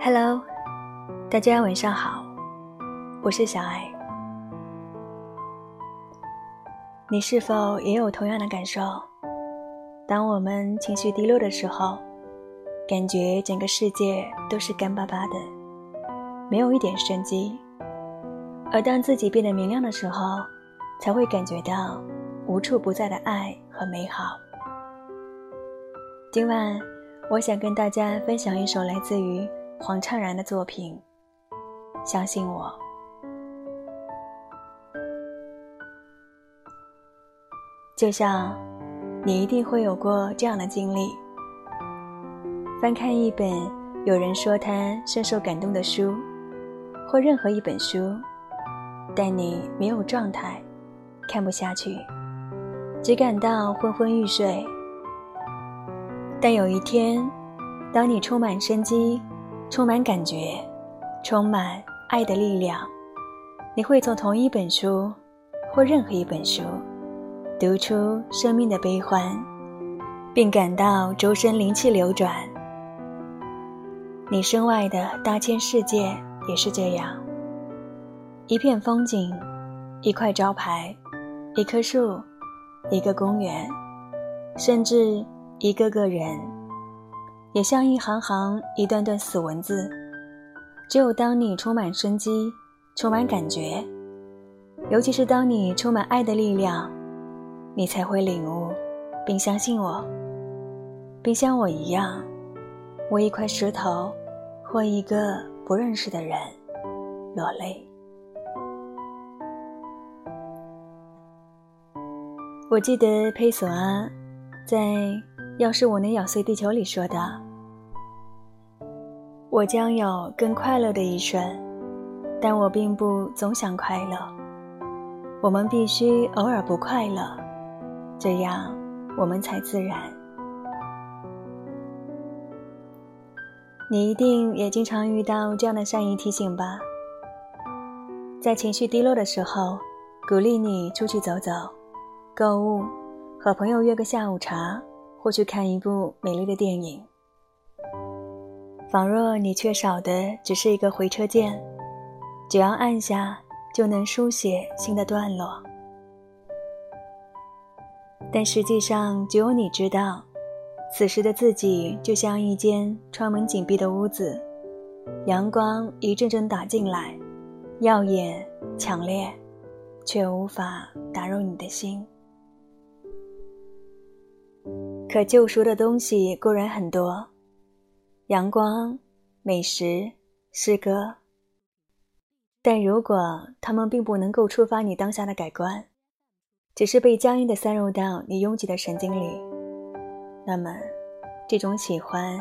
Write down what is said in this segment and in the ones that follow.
Hello，大家晚上好，我是小艾。你是否也有同样的感受？当我们情绪低落的时候，感觉整个世界都是干巴巴的，没有一点生机；而当自己变得明亮的时候，才会感觉到无处不在的爱和美好。今晚，我想跟大家分享一首来自于。黄灿然的作品，相信我。就像你一定会有过这样的经历：翻看一本有人说他深受感动的书，或任何一本书，但你没有状态，看不下去，只感到昏昏欲睡。但有一天，当你充满生机。充满感觉，充满爱的力量，你会从同一本书，或任何一本书，读出生命的悲欢，并感到周身灵气流转。你身外的大千世界也是这样，一片风景，一块招牌，一棵树，一个公园，甚至一个个人。也像一行行、一段段死文字。只有当你充满生机、充满感觉，尤其是当你充满爱的力量，你才会领悟，并相信我，并像我一样，为一块石头或一个不认识的人落泪。我记得佩索阿在。要是我能咬碎地球里说的，我将有更快乐的一生，但我并不总想快乐。我们必须偶尔不快乐，这样我们才自然。你一定也经常遇到这样的善意提醒吧？在情绪低落的时候，鼓励你出去走走、购物，和朋友约个下午茶。或去看一部美丽的电影，仿若你缺少的只是一个回车键，只要按下就能书写新的段落。但实际上，只有你知道，此时的自己就像一间窗门紧闭的屋子，阳光一阵阵打进来，耀眼强烈，却无法打入你的心。可救赎的东西固然很多，阳光、美食、诗歌。但如果它们并不能够触发你当下的改观，只是被僵硬的塞入到你拥挤的神经里，那么这种喜欢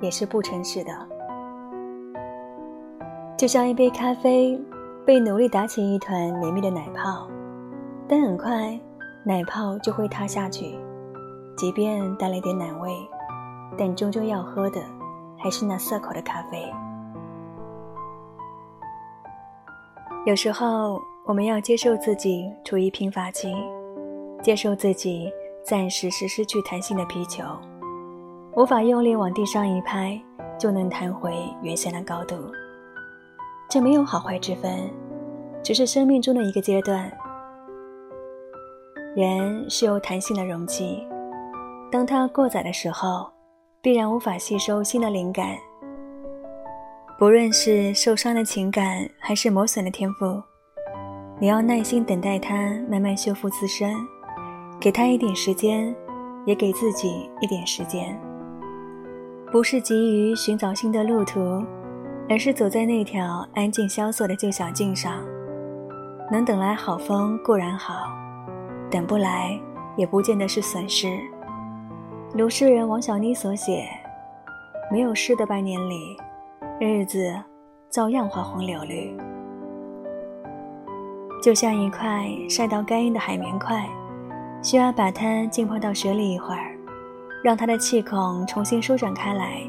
也是不诚实的。就像一杯咖啡被努力打起一团绵密的奶泡，但很快奶泡就会塌下去。即便带了点奶味，但终究要喝的还是那涩口的咖啡。有时候，我们要接受自己处于贫乏期，接受自己暂时是失去弹性的皮球，无法用力往地上一拍就能弹回原先的高度。这没有好坏之分，只是生命中的一个阶段。人是有弹性的容器。当它过载的时候，必然无法吸收新的灵感。不论是受伤的情感，还是磨损的天赋，你要耐心等待它慢慢修复自身，给他一点时间，也给自己一点时间。不是急于寻找新的路途，而是走在那条安静萧索的旧小径上。能等来好风固然好，等不来也不见得是损失。如诗人王小妮所写：“没有诗的半年里，日子照样花红柳绿。就像一块晒到干硬的海绵块，需要把它浸泡到水里一会儿，让它的气孔重新舒展开来，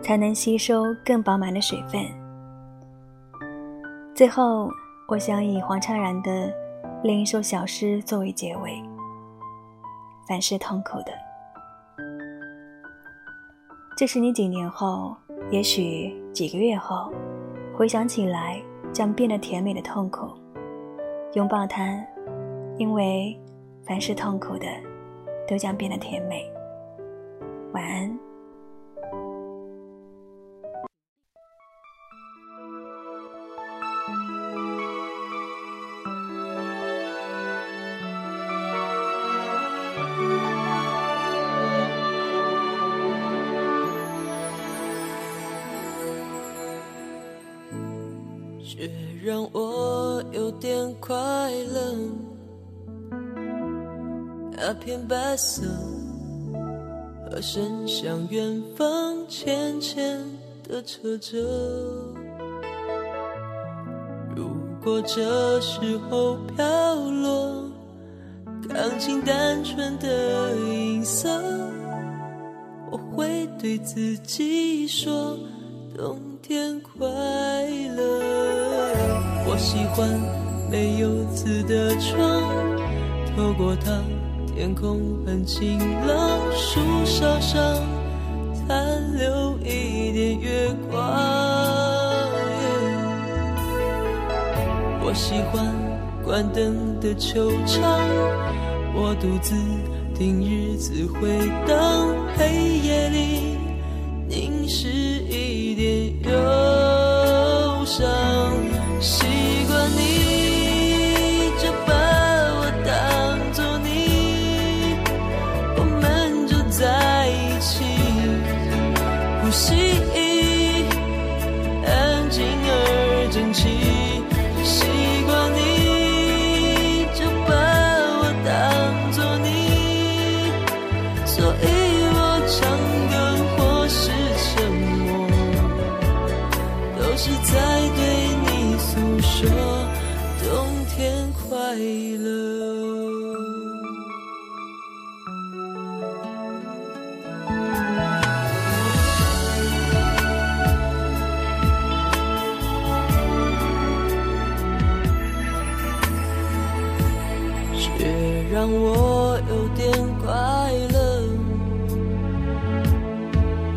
才能吸收更饱满的水分。最后，我想以黄灿然的另一首小诗作为结尾：凡是痛苦的，这是你几年后，也许几个月后，回想起来将变得甜美的痛苦。拥抱它，因为凡是痛苦的，都将变得甜美。晚安。却让我有点快乐。那片白色，和伸向远方浅浅的车辙。如果这时候飘落，钢琴单纯的音色，我会对自己说。冬天快乐，我喜欢没有字的窗，透过它，天空很晴朗，树梢上残留一点月光。我喜欢关灯的球场，我独自听日子回荡，黑夜里凝视一点。忧快乐让我有点快乐，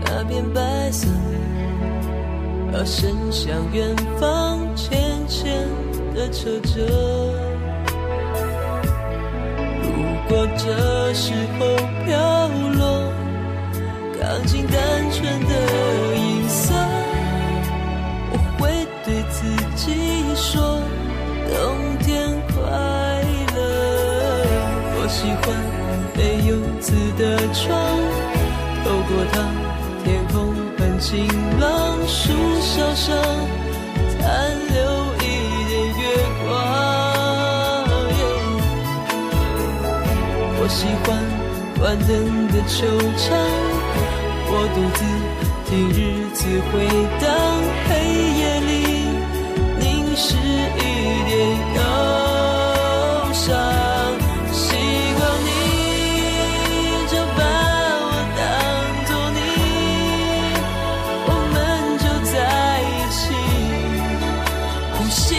那片白色。而伸向远方，浅浅的车辙。这时候飘落，钢琴单纯的音色，我会对自己说：冬天快乐。我喜欢没有字的窗，透过它，天空。晴朗，树梢上关关灯的球场，我独自听日子回荡，黑夜里凝视一点忧伤。习惯你就把我当作你，我们就在一起呼吸。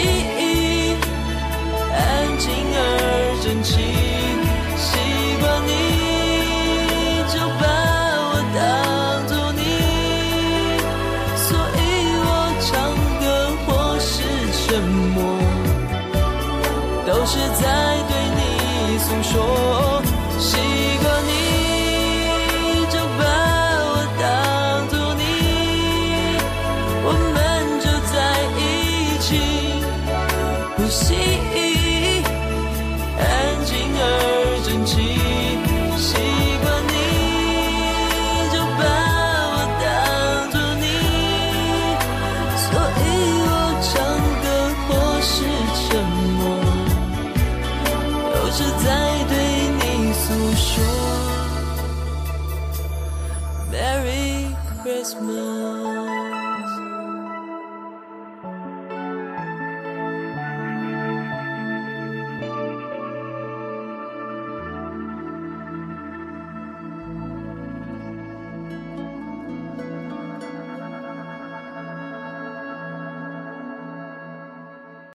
说，